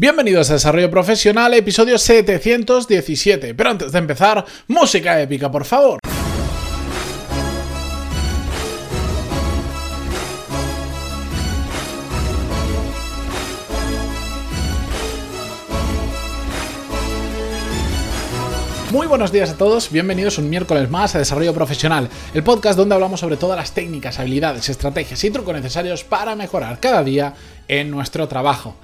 Bienvenidos a Desarrollo Profesional, episodio 717. Pero antes de empezar, música épica, por favor. Muy buenos días a todos, bienvenidos un miércoles más a Desarrollo Profesional, el podcast donde hablamos sobre todas las técnicas, habilidades, estrategias y trucos necesarios para mejorar cada día en nuestro trabajo.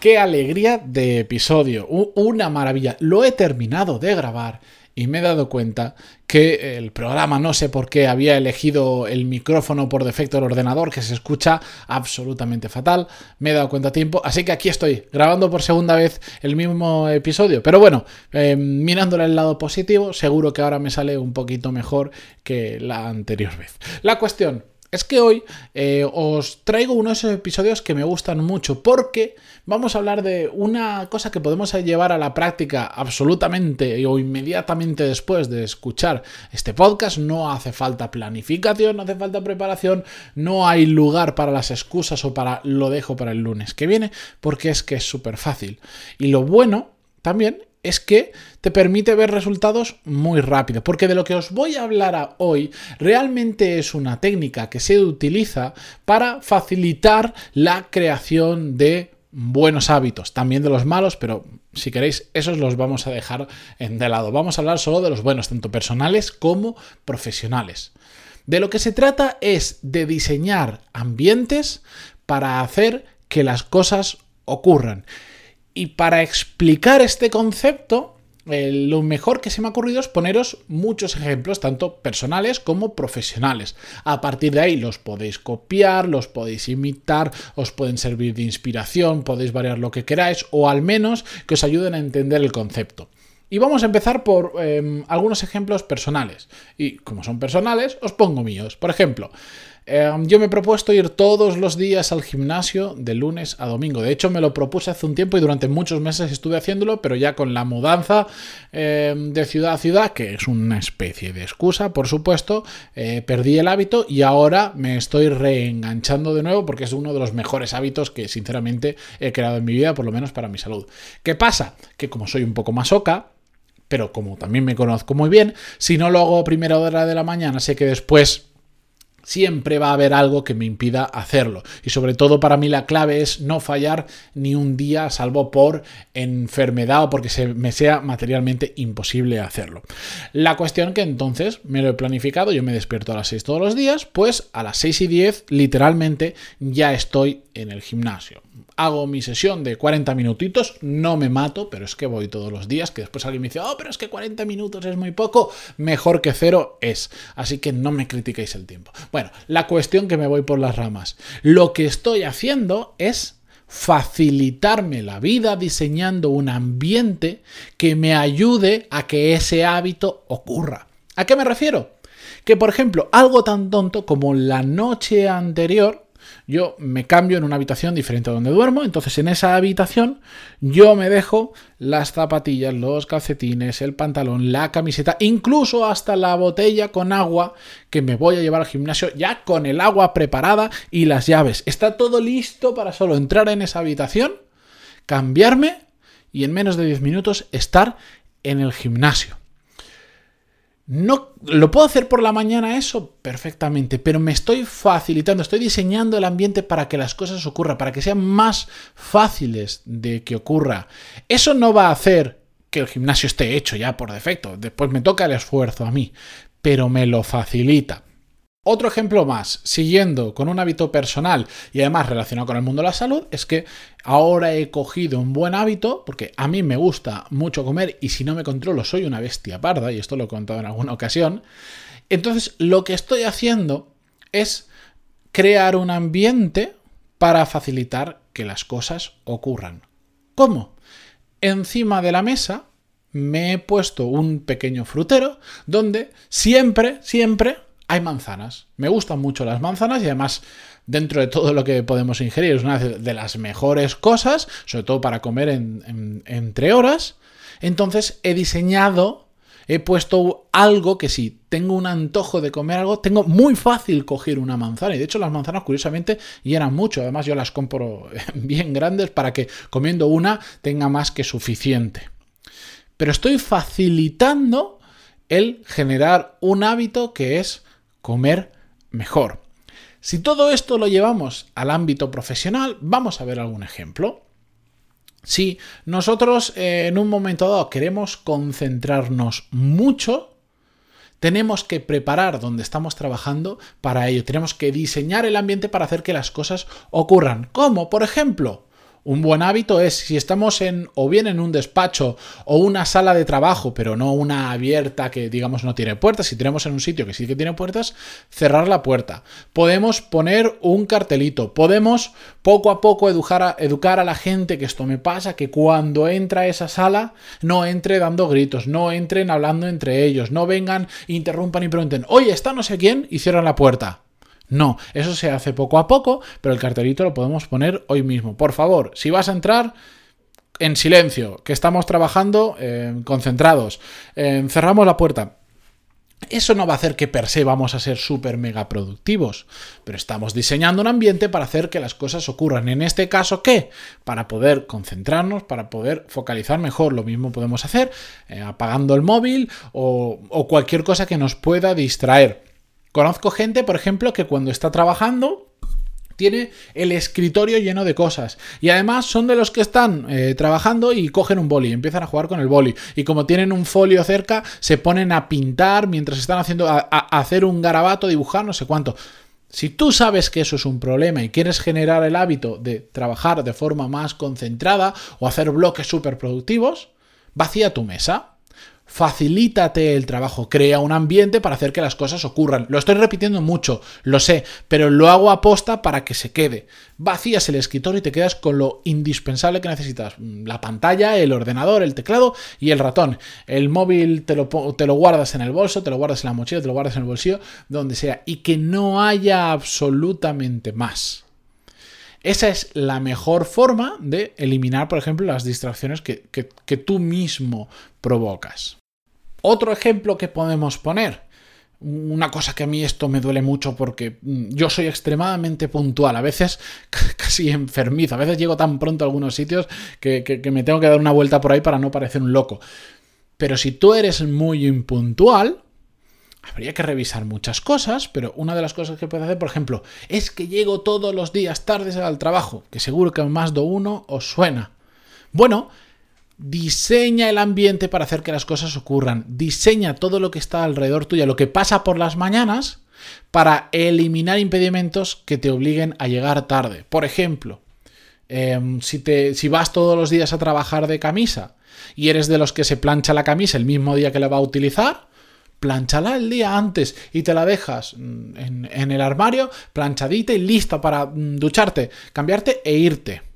Qué alegría de episodio, una maravilla. Lo he terminado de grabar y me he dado cuenta que el programa, no sé por qué, había elegido el micrófono por defecto del ordenador, que se escucha absolutamente fatal. Me he dado cuenta a tiempo, así que aquí estoy, grabando por segunda vez el mismo episodio. Pero bueno, eh, mirándole el lado positivo, seguro que ahora me sale un poquito mejor que la anterior vez. La cuestión, es que hoy eh, os traigo uno de esos episodios que me gustan mucho porque vamos a hablar de una cosa que podemos llevar a la práctica absolutamente o inmediatamente después de escuchar este podcast. No hace falta planificación, no hace falta preparación, no hay lugar para las excusas o para lo dejo para el lunes que viene porque es que es súper fácil. Y lo bueno también es que te permite ver resultados muy rápido. Porque de lo que os voy a hablar hoy realmente es una técnica que se utiliza para facilitar la creación de buenos hábitos, también de los malos, pero si queréis, esos los vamos a dejar de lado. Vamos a hablar solo de los buenos, tanto personales como profesionales. De lo que se trata es de diseñar ambientes para hacer que las cosas ocurran. Y para explicar este concepto, lo mejor que se me ha ocurrido es poneros muchos ejemplos, tanto personales como profesionales. A partir de ahí los podéis copiar, los podéis imitar, os pueden servir de inspiración, podéis variar lo que queráis o al menos que os ayuden a entender el concepto. Y vamos a empezar por em, algunos ejemplos personales. Y como son personales, os pongo míos. Por ejemplo, Em, yo me he propuesto ir todos los días al gimnasio de lunes a domingo. De hecho, me lo propuse hace un tiempo y durante muchos meses estuve haciéndolo, pero ya con la mudanza em, de ciudad a ciudad, que es una especie de excusa, por supuesto, eh, perdí el hábito y ahora me estoy reenganchando de nuevo porque es uno de los mejores hábitos que sinceramente he creado en mi vida, por lo menos para mi salud. ¿Qué pasa? Que como soy un poco más oca, pero como también me conozco muy bien, si no lo hago a primera hora de la mañana, sé que después siempre va a haber algo que me impida hacerlo. Y sobre todo para mí la clave es no fallar ni un día, salvo por enfermedad o porque se me sea materialmente imposible hacerlo. La cuestión que entonces me lo he planificado, yo me despierto a las 6 todos los días, pues a las 6 y 10 literalmente ya estoy en el gimnasio hago mi sesión de 40 minutitos, no me mato, pero es que voy todos los días, que después alguien me dice, oh, pero es que 40 minutos es muy poco, mejor que cero es. Así que no me critiquéis el tiempo. Bueno, la cuestión que me voy por las ramas. Lo que estoy haciendo es facilitarme la vida diseñando un ambiente que me ayude a que ese hábito ocurra. ¿A qué me refiero? Que, por ejemplo, algo tan tonto como la noche anterior yo me cambio en una habitación diferente a donde duermo, entonces en esa habitación yo me dejo las zapatillas, los calcetines, el pantalón, la camiseta, incluso hasta la botella con agua que me voy a llevar al gimnasio ya con el agua preparada y las llaves. Está todo listo para solo entrar en esa habitación, cambiarme y en menos de 10 minutos estar en el gimnasio. No, lo puedo hacer por la mañana eso perfectamente, pero me estoy facilitando, estoy diseñando el ambiente para que las cosas ocurran, para que sean más fáciles de que ocurra. Eso no va a hacer que el gimnasio esté hecho ya por defecto, después me toca el esfuerzo a mí, pero me lo facilita. Otro ejemplo más, siguiendo con un hábito personal y además relacionado con el mundo de la salud, es que ahora he cogido un buen hábito, porque a mí me gusta mucho comer y si no me controlo soy una bestia parda, y esto lo he contado en alguna ocasión. Entonces lo que estoy haciendo es crear un ambiente para facilitar que las cosas ocurran. ¿Cómo? Encima de la mesa me he puesto un pequeño frutero donde siempre, siempre hay manzanas. Me gustan mucho las manzanas y además dentro de todo lo que podemos ingerir es una de las mejores cosas, sobre todo para comer entre horas. Entonces he diseñado he puesto algo que si tengo un antojo de comer algo, tengo muy fácil coger una manzana. Y de hecho las manzanas curiosamente llenan mucho. Además yo las compro bien grandes para que comiendo una tenga más que suficiente. Pero estoy facilitando el generar un hábito que es comer mejor. Si todo esto lo llevamos al ámbito profesional, vamos a ver algún ejemplo. Si nosotros eh, en un momento dado queremos concentrarnos mucho, tenemos que preparar donde estamos trabajando para ello. Tenemos que diseñar el ambiente para hacer que las cosas ocurran. ¿Cómo? Por ejemplo, un buen hábito es si estamos en o bien en un despacho o una sala de trabajo, pero no una abierta que digamos no tiene puertas, si tenemos en un sitio que sí que tiene puertas, cerrar la puerta. Podemos poner un cartelito, podemos poco a poco educar a, educar a la gente que esto me pasa, que cuando entra a esa sala no entre dando gritos, no entren hablando entre ellos, no vengan, interrumpan y pregunten, oye, está no sé quién y cierran la puerta. No, eso se hace poco a poco, pero el cartelito lo podemos poner hoy mismo. Por favor, si vas a entrar, en silencio, que estamos trabajando eh, concentrados, eh, cerramos la puerta. Eso no va a hacer que per se vamos a ser súper mega productivos, pero estamos diseñando un ambiente para hacer que las cosas ocurran. En este caso, ¿qué? Para poder concentrarnos, para poder focalizar mejor. Lo mismo podemos hacer eh, apagando el móvil o cualquier cosa que nos pueda distraer. Conozco gente, por ejemplo, que cuando está trabajando tiene el escritorio lleno de cosas. Y además son de los que están eh, trabajando y cogen un boli, empiezan a jugar con el boli. Y como tienen un folio cerca, se ponen a pintar mientras están haciendo, a, hacer un garabato, dibujar, no sé cuánto. Si tú sabes que eso es un problema y quieres generar el hábito de trabajar de forma más concentrada o hacer bloques súper productivos, vacía tu mesa facilítate el trabajo, crea un ambiente para hacer que las cosas ocurran. Lo estoy repitiendo mucho, lo sé, pero lo hago a posta para que se quede. Vacías el escritorio y te quedas con lo indispensable que necesitas. La pantalla, el ordenador, el teclado y el ratón. El móvil te lo, guardas en el bolso, te lo guardas en la mochila, te lo guardas en el bolsillo, donde sea. Y que no haya absolutamente más. Esa es la mejor forma de eliminar, por ejemplo, las distracciones que tú mismo provocas. Otro ejemplo que podemos poner, una cosa que a mí esto me duele mucho porque mm, yo soy extremadamente puntual, a veces casi enfermizo, a veces llego tan pronto a algunos sitios que, me tengo que dar una vuelta por ahí para no parecer un loco. Pero si tú eres muy impuntual, habría que revisar muchas cosas, pero una de las cosas que puedes hacer, por ejemplo, es que llego todos los días tardes al trabajo, que seguro que más de uno os suena. Bueno, Diseña el ambiente para hacer que las cosas ocurran. Diseña todo lo que está alrededor tuya, lo que pasa por las mañanas, para eliminar impedimentos que te obliguen a llegar tarde. Por ejemplo, em, si, te, si vas todos los días a trabajar de camisa y eres de los que se plancha la camisa el mismo día que la va a utilizar, planchala el día antes y te la dejas mm, en, en el armario planchadita y lista para mm, ducharte, cambiarte e irte.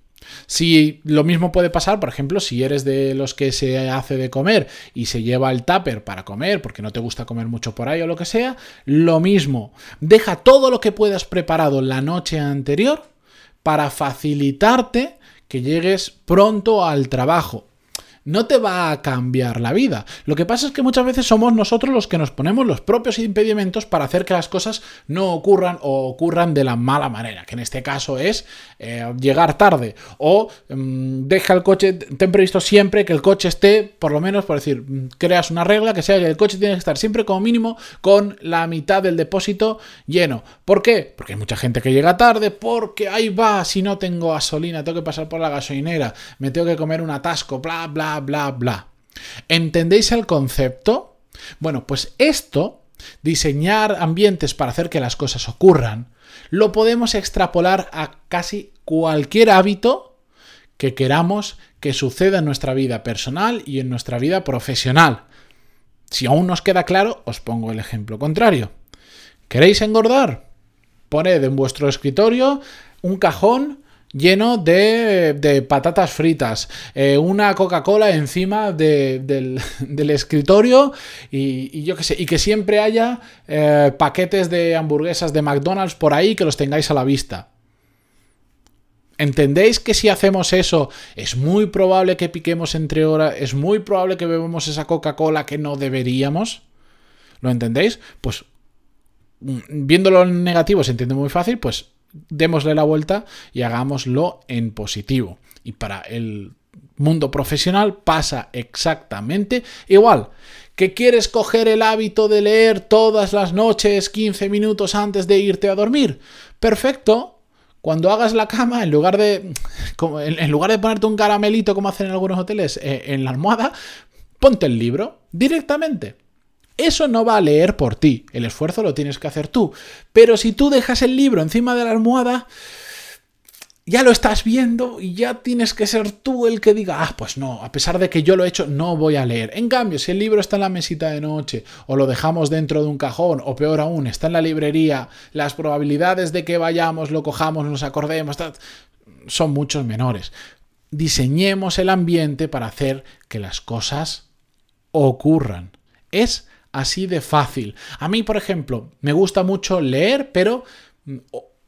Si lo mismo puede pasar, por ejemplo, si eres de los que se hace de comer y se lleva el tupper para comer porque no te gusta comer mucho por ahí o lo que sea, lo mismo. Deja todo lo que puedas preparado la noche anterior para facilitarte que llegues pronto al trabajo no te va a cambiar la vida. Lo que pasa es que muchas veces somos nosotros los que nos ponemos los propios impedimentos para hacer que las cosas no ocurran o ocurran de la mala manera, que en este caso es eh, llegar tarde o mm, deja el coche, ten previsto siempre que el coche esté, por lo menos, por decir, mm, creas una regla que sea que el coche tiene que estar siempre como mínimo con la mitad del depósito lleno. ¿Por qué? Porque hay mucha gente que llega tarde, porque ahí va, si no tengo gasolina, tengo que pasar por la gasolinera, me tengo que comer un atasco, bla, bla, bla, bla, ¿Entendéis el concepto? Bueno, pues esto, diseñar ambientes para hacer que las cosas ocurran, lo podemos extrapolar a casi cualquier hábito que queramos que suceda en nuestra vida personal y en nuestra vida profesional. Si aún nos queda claro, os pongo el ejemplo contrario. ¿Queréis engordar? Poned en vuestro escritorio un cajón lleno de, patatas fritas, eh, una Coca-Cola encima del, escritorio y, yo qué sé, y que siempre haya eh, paquetes de hamburguesas de McDonald's por ahí que los tengáis a la vista. ¿Entendéis que si hacemos eso es muy probable que piquemos entre horas, es muy probable que bebamos esa Coca-Cola que no deberíamos? ¿Lo entendéis? Pues mm, viéndolo en negativo se entiende muy fácil, pues démosle la vuelta y hagámoslo en positivo. Y para el mundo profesional pasa exactamente igual. ¿Que quieres coger el hábito de leer todas las noches 15 minutos antes de irte a dormir? Perfecto, cuando hagas la cama, en lugar de, en lugar de ponerte un caramelito como hacen en algunos hoteles eh, en la almohada, ponte el libro directamente. Eso no va a leer por ti, el esfuerzo lo tienes que hacer tú. Pero si tú dejas el libro encima de la almohada, ya lo estás viendo y ya tienes que ser tú el que diga, ah, pues no, a pesar de que yo lo he hecho, no voy a leer. En cambio, si el libro está en la mesita de noche o lo dejamos dentro de un cajón o peor aún, está en la librería, las probabilidades de que vayamos, lo cojamos, nos acordemos, son muchos menores. Diseñemos el ambiente para hacer que las cosas ocurran. Es así de fácil. A mí, por ejemplo, me gusta mucho leer, pero mm,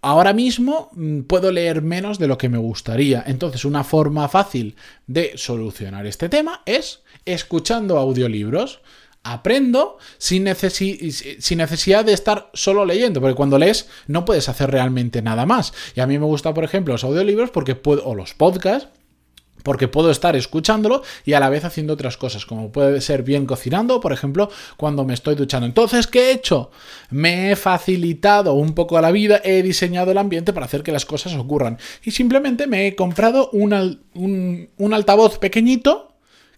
Ahora mismo mm, puedo leer menos de lo que me gustaría. Entonces, una forma fácil de solucionar este tema es escuchando audiolibros. Aprendo sin, necesidad de estar solo leyendo, porque cuando lees no puedes hacer realmente nada más. Y a mí me gusta, por ejemplo, los audiolibros porque puedo, o los podcasts, porque puedo estar escuchándolo y a la vez haciendo otras cosas, como puede ser bien cocinando, por ejemplo, cuando me estoy duchando. Entonces, ¿qué he hecho? Me he facilitado un poco la vida, he diseñado el ambiente para hacer que las cosas ocurran. Y simplemente me he comprado un, un, altavoz pequeñito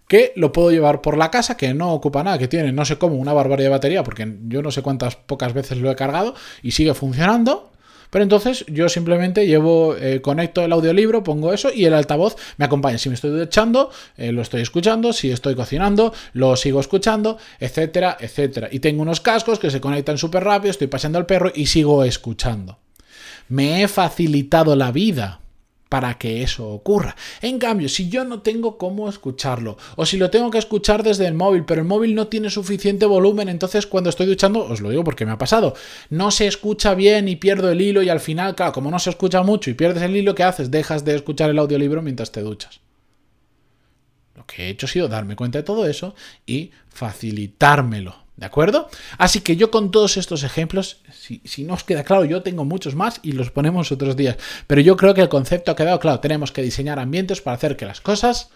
que lo puedo llevar por la casa, que no ocupa nada, que tiene no sé cómo una barbaridad de batería, porque yo no sé cuántas pocas veces lo he cargado y sigue funcionando. Pero entonces yo simplemente llevo, eh, conecto el audiolibro, pongo eso y el altavoz me acompaña. Si me estoy duchando, eh, lo estoy escuchando. Si estoy cocinando, lo sigo escuchando, etcétera, etcétera. Y tengo unos cascos que se conectan súper rápido, estoy paseando al perro y sigo escuchando. Me he facilitado la vida para que eso ocurra. En cambio, si yo no tengo cómo escucharlo, o si lo tengo que escuchar desde el móvil, pero el móvil no tiene suficiente volumen, entonces cuando estoy duchando, os lo digo porque me ha pasado, no se escucha bien y pierdo el hilo y al final, claro, como no se escucha mucho y pierdes el hilo, ¿qué haces? Dejas de escuchar el audiolibro mientras te duchas. Lo que he hecho ha sido darme cuenta de todo eso y facilitármelo ¿De acuerdo? Así que yo con todos estos ejemplos, si, no os queda claro, yo tengo muchos más y los ponemos otros días. Pero yo creo que el concepto ha quedado claro. Tenemos que diseñar ambientes para hacer que las cosas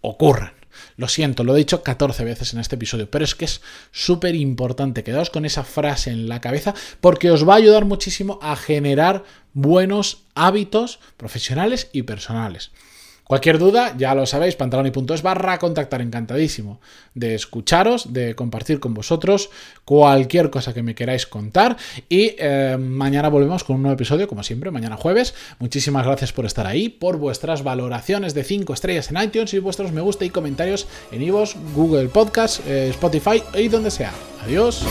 ocurran. Lo siento, lo he dicho 14 veces en este episodio, pero es que es súper importante. Quedaos con esa frase en la cabeza porque os va a ayudar muchísimo a generar buenos hábitos profesionales y personales. Cualquier duda, ya lo sabéis, pantaloni.es barra contactar, encantadísimo de escucharos, de compartir con vosotros cualquier cosa que me queráis contar y eh, mañana volvemos con un nuevo episodio, como siempre, mañana jueves. Muchísimas gracias por estar ahí, por vuestras valoraciones de 5 estrellas en iTunes y vuestros me gusta y comentarios en iVoox, Google Podcast, eh, Spotify y donde sea. Adiós.